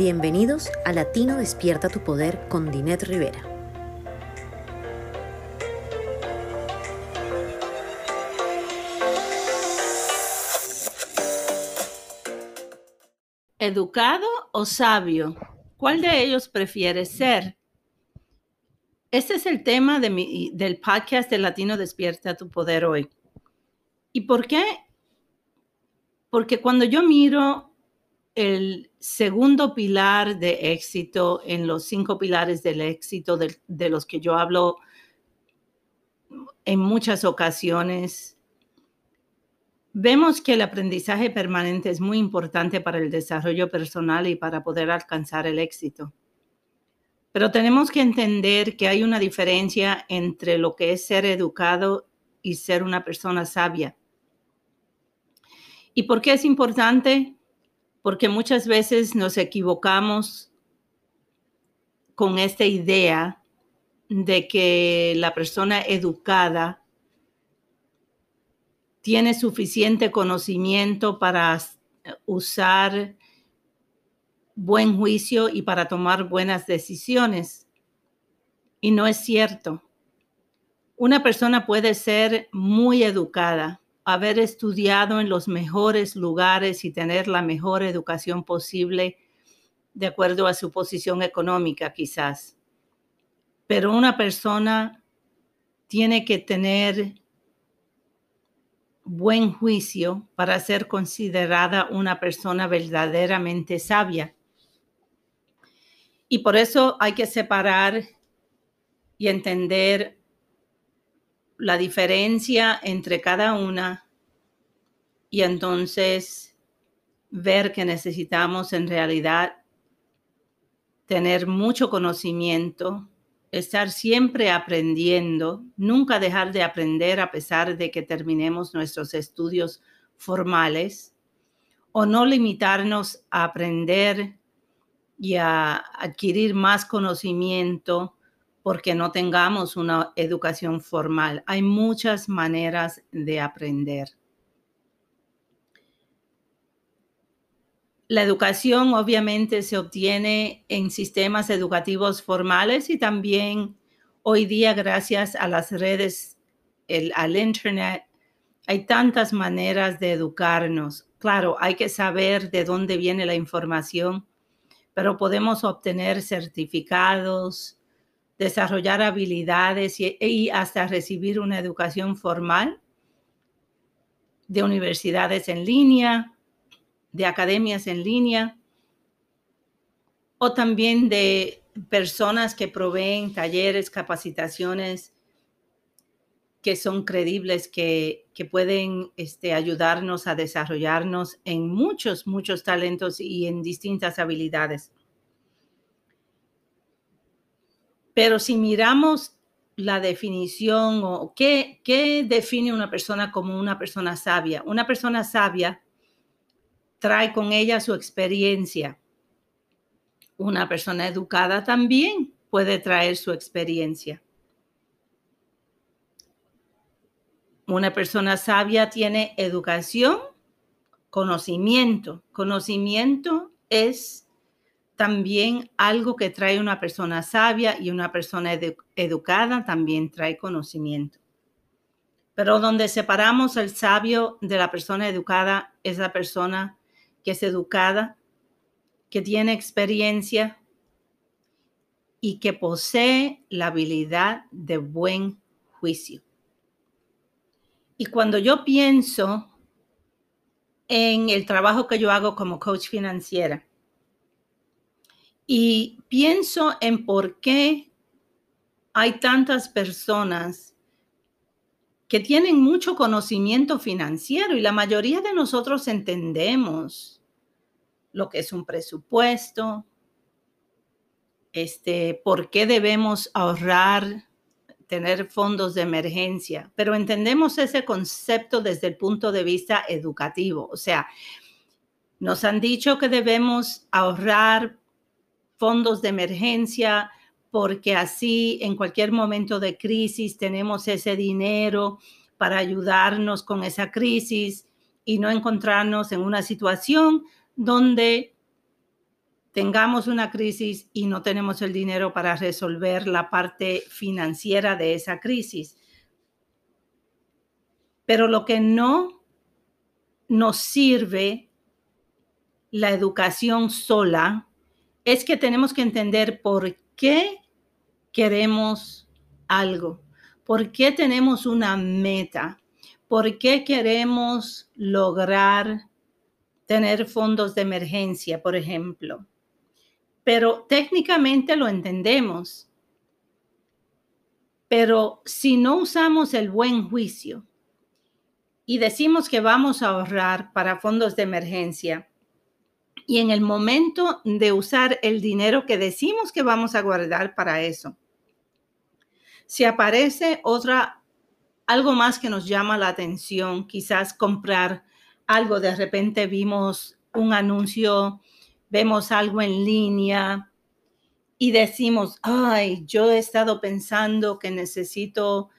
Bienvenidos a Latino Despierta tu Poder con Dinet Rivera. ¿Educado o sabio? ¿Cuál de ellos prefieres ser? Este es el tema del podcast de Latino Despierta tu Poder hoy. ¿Y por qué? Porque cuando yo miro el segundo pilar de éxito en los cinco pilares del éxito de, los que yo hablo en muchas ocasiones, vemos que el aprendizaje permanente es muy importante para el desarrollo personal y para poder alcanzar el éxito. Pero tenemos que entender que hay una diferencia entre lo que es ser educado y ser una persona sabia. ¿Y por qué es importante? porque muchas veces nos equivocamos con esta idea de que la persona educada tiene suficiente conocimiento para usar buen juicio y para tomar buenas decisiones. Y no es cierto. Una persona puede ser muy educada, haber estudiado en los mejores lugares y tener la mejor educación posible de acuerdo a su posición económica quizás. Pero una persona tiene que tener buen juicio para ser considerada una persona verdaderamente sabia. Y por eso hay que separar y entender la diferencia entre cada una y entonces ver que necesitamos en realidad tener mucho conocimiento, estar siempre aprendiendo, nunca dejar de aprender a pesar de que terminemos nuestros estudios formales, o no limitarnos a aprender y a adquirir más conocimiento porque no tengamos una educación formal. Hay muchas maneras de aprender. La educación obviamente se obtiene en sistemas educativos formales y también hoy día gracias a las redes, al Internet, hay tantas maneras de educarnos. Claro, hay que saber de dónde viene la información, pero podemos obtener certificados, desarrollar habilidades y, hasta recibir una educación formal de universidades en línea, de academias en línea o también de personas que proveen talleres, capacitaciones que son creíbles, que, que pueden este, ayudarnos a desarrollarnos en muchos, muchos talentos y en distintas habilidades. Pero si miramos la definición o qué, qué define una persona como una persona sabia, una persona sabia trae con ella su experiencia. Una persona educada también puede traer su experiencia. Una persona sabia tiene educación, conocimiento. Conocimiento es también algo que trae una persona sabia y una persona educada también trae conocimiento. Pero donde separamos el sabio de la persona educada es la persona que es educada, que tiene experiencia y que posee la habilidad de buen juicio. Y cuando yo pienso en el trabajo que yo hago como coach financiera, y pienso en por qué hay tantas personas que tienen mucho conocimiento financiero y la mayoría de nosotros entendemos lo que es un presupuesto, este, por qué debemos ahorrar, tener fondos de emergencia, pero entendemos ese concepto desde el punto de vista educativo. O sea, nos han dicho que debemos ahorrar fondos de emergencia porque así en cualquier momento de crisis tenemos ese dinero para ayudarnos con esa crisis y no encontrarnos en una situación donde tengamos una crisis y no tenemos el dinero para resolver la parte financiera de esa crisis. Pero lo que no nos sirve la educación sola es que tenemos que entender por qué queremos algo, por qué tenemos una meta, por qué queremos lograr tener fondos de emergencia, por ejemplo. Pero técnicamente lo entendemos. Pero si no usamos el buen juicio y decimos que vamos a ahorrar para fondos de emergencia, y en el momento de usar el dinero que decimos que vamos a guardar para eso, si aparece otra, algo más que nos llama la atención, quizás comprar algo, de repente vimos un anuncio, vemos algo en línea y decimos, ay, yo he estado pensando que necesito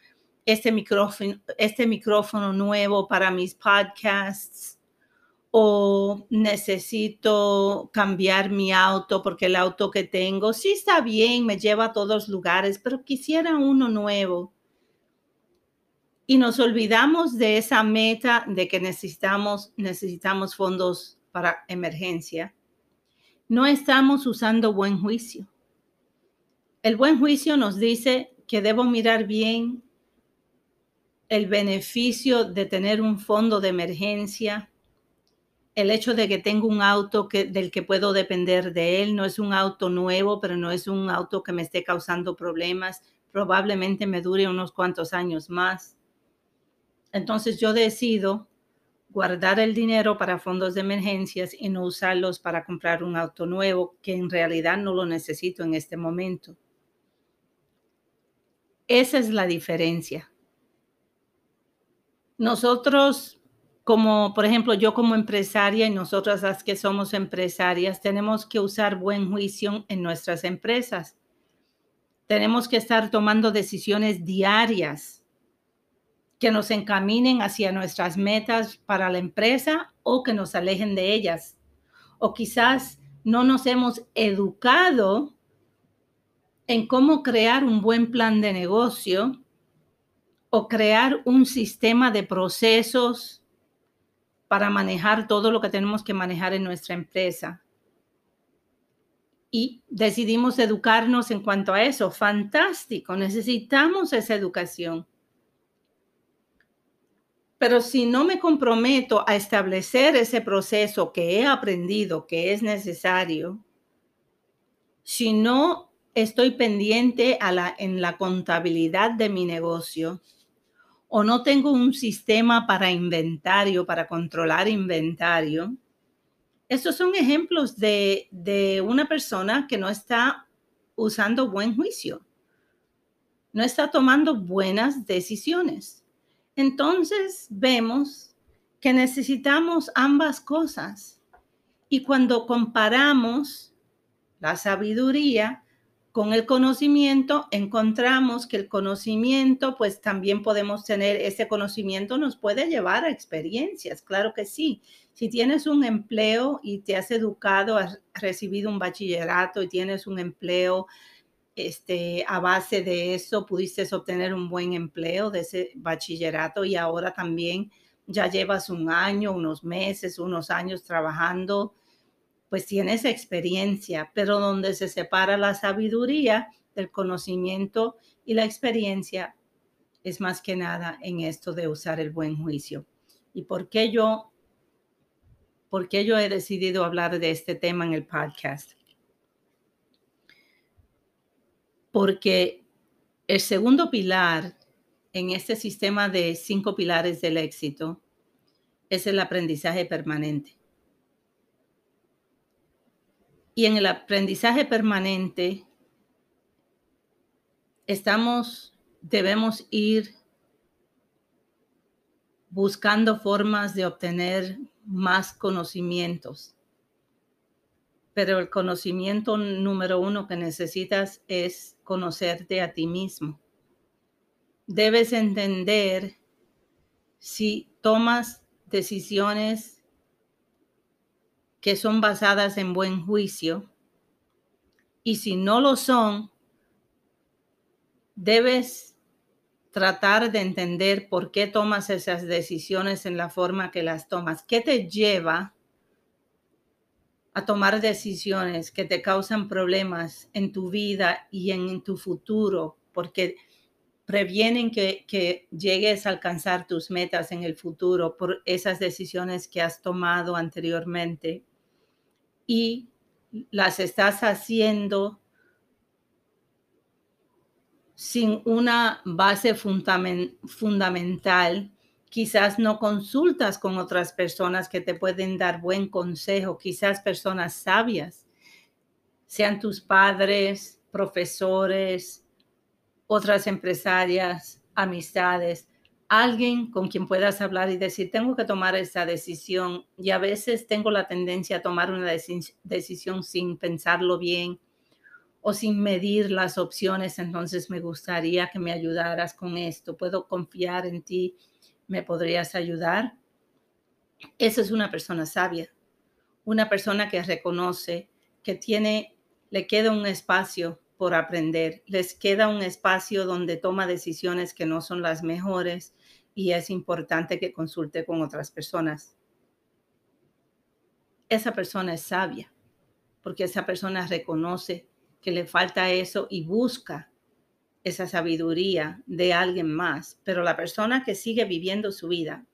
este micrófono, este micrófono nuevo para mis podcasts o necesito cambiar mi auto porque el auto que tengo sí está bien, me lleva a todos lugares, pero quisiera uno nuevo. Y nos olvidamos de esa meta de que necesitamos, necesitamos fondos para emergencia. No estamos usando buen juicio. El buen juicio nos dice que debo mirar bien el beneficio de tener un fondo de emergencia, el hecho de que tengo un auto del que puedo depender de él, no es un auto nuevo, pero no es un auto que me esté causando problemas, probablemente me dure unos cuantos años más. Entonces yo decido guardar el dinero para fondos de emergencias y no usarlos para comprar un auto nuevo que en realidad no lo necesito en este momento. Esa es la diferencia. Nosotros como por ejemplo yo como empresaria y nosotras las que somos empresarias, tenemos que usar buen juicio en nuestras empresas. Tenemos que estar tomando decisiones diarias que nos encaminen hacia nuestras metas para la empresa o que nos alejen de ellas. O quizás no nos hemos educado en cómo crear un buen plan de negocio o crear un sistema de procesos para manejar todo lo que tenemos que manejar en nuestra empresa. Y decidimos educarnos en cuanto a eso. Fantástico, necesitamos esa educación. Pero si no me comprometo a establecer ese proceso que he aprendido, que es necesario, si no estoy pendiente en la contabilidad de mi negocio, o no tengo un sistema para inventario, para controlar inventario. Estos son ejemplos de, de una persona que no está usando buen juicio, no está tomando buenas decisiones. Entonces vemos que necesitamos ambas cosas. Y cuando comparamos la sabiduría con el conocimiento encontramos que el conocimiento, pues también podemos tener, ese conocimiento nos puede llevar a experiencias, claro que sí. Si tienes un empleo y te has educado, has recibido un bachillerato y tienes un empleo, este, a base de eso pudiste obtener un buen empleo de ese bachillerato y ahora también ya llevas un año, unos meses, unos años trabajando pues tienes experiencia, pero donde se separa la sabiduría del conocimiento y la experiencia es más que nada en esto de usar el buen juicio. ¿Y por qué yo, por qué yo he decidido hablar de este tema en el podcast? Porque el segundo pilar en este sistema de cinco pilares del éxito es el aprendizaje permanente. Y en el aprendizaje permanente estamos, debemos ir buscando formas de obtener más conocimientos. Pero el conocimiento número uno que necesitas es conocerte a ti mismo. Debes entender si tomas decisiones que son basadas en buen juicio y si no lo son, debes tratar de entender por qué tomas esas decisiones en la forma que las tomas. ¿Qué te lleva a tomar decisiones que te causan problemas en tu vida y en, tu futuro, porque previenen que, que, llegues a alcanzar tus metas en el futuro por esas decisiones que has tomado anteriormente y las estás haciendo sin una base fundamental quizás no consultas con otras personas que te pueden dar buen consejo, quizás personas sabias, sean tus padres, profesores, otras empresarias, amistades, alguien con quien puedas hablar y decir, tengo que tomar esa decisión y a veces tengo la tendencia a tomar una decisión sin pensarlo bien o sin medir las opciones, entonces me gustaría que me ayudaras con esto, puedo confiar en ti ¿Me podrías ayudar? Esa es una persona sabia, una persona que reconoce que tiene, le queda un espacio por aprender, les queda un espacio donde toma decisiones que no son las mejores y es importante que consulte con otras personas. Esa persona es sabia porque esa persona reconoce que le falta eso y busca esa sabiduría de alguien más, pero la persona que sigue viviendo su vida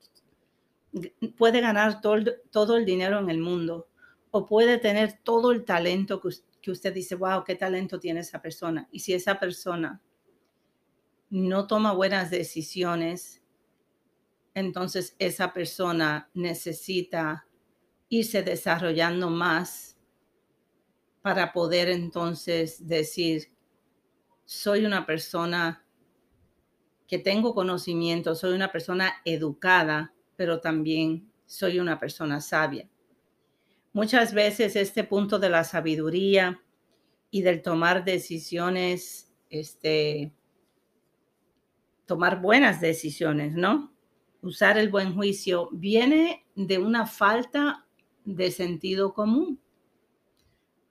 puede ganar todo, el dinero en el mundo o puede tener todo el talento que, que usted dice, wow, qué talento tiene esa persona. Y si esa persona no toma buenas decisiones, entonces esa persona necesita irse desarrollando más para poder entonces decir, soy una persona que tengo conocimiento, soy una persona educada, pero también soy una persona sabia. Muchas veces este punto de la sabiduría y del tomar decisiones, este, tomar buenas decisiones, ¿no? Usar el buen juicio viene de una falta de sentido común.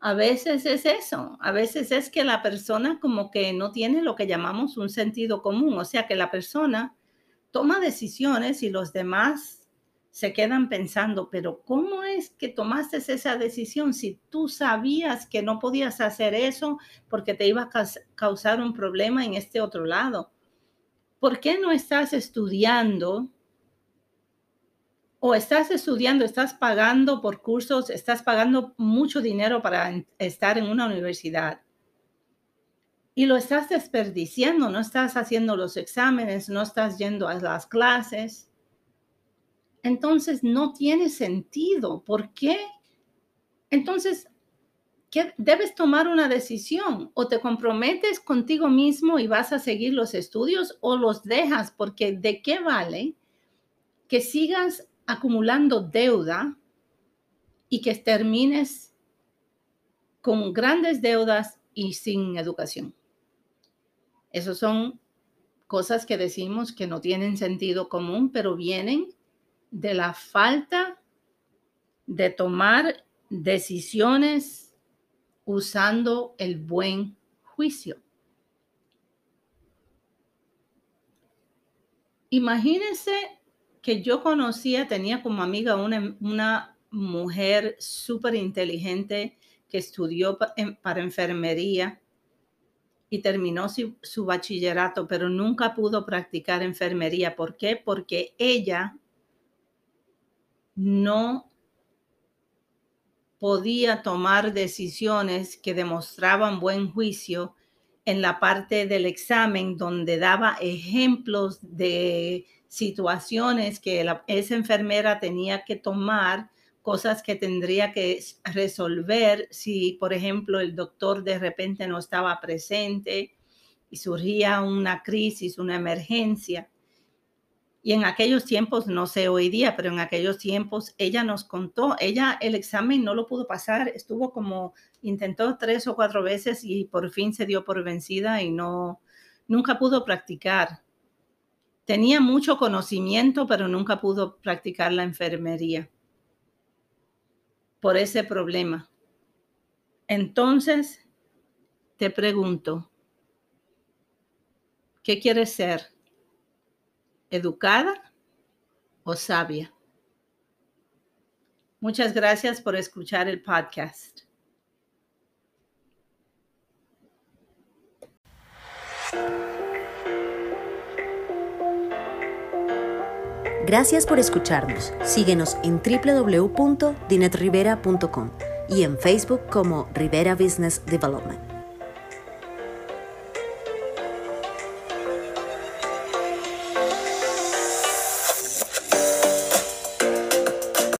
A veces es eso, a veces es que la persona como que no tiene lo que llamamos un sentido común, o sea que la persona toma decisiones y los demás se quedan pensando, pero ¿cómo es que tomaste esa decisión si tú sabías que no podías hacer eso porque te iba a causar un problema en este otro lado? ¿Por qué no estás estudiando o estás estudiando, estás pagando por cursos, estás pagando mucho dinero para estar en una universidad y lo estás desperdiciando, no estás haciendo los exámenes, no estás yendo a las clases. Entonces no tiene sentido. ¿Por qué? Entonces, ¿qué? debes tomar una decisión o te comprometes contigo mismo y vas a seguir los estudios o los dejas porque de qué vale que sigas acumulando deuda y que termines con grandes deudas y sin educación. Esas son cosas que decimos que no tienen sentido común, pero vienen de la falta de tomar decisiones usando el buen juicio. Imagínense que yo conocía, tenía como amiga una, mujer súper inteligente que estudió para enfermería y terminó su, su, bachillerato, pero nunca pudo practicar enfermería. ¿Por qué? Porque ella no podía tomar decisiones que demostraban buen juicio en la parte del examen donde daba ejemplos de situaciones que esa enfermera tenía que tomar, cosas que tendría que resolver si, por ejemplo, el doctor de repente no estaba presente y surgía una crisis, una emergencia. Y en aquellos tiempos, no sé hoy día, pero en aquellos tiempos ella nos contó, ella el examen no lo pudo pasar, estuvo como, intentó tres o cuatro veces y por fin se dio por vencida y no, nunca pudo practicar. Tenía mucho conocimiento, pero nunca pudo practicar la enfermería por ese problema. Entonces, te pregunto, ¿qué quieres ser? ¿Educada o sabia? Muchas gracias por escuchar el podcast. Gracias por escucharnos. Síguenos en www.dinetrivera.com y en Facebook como Rivera Business Development.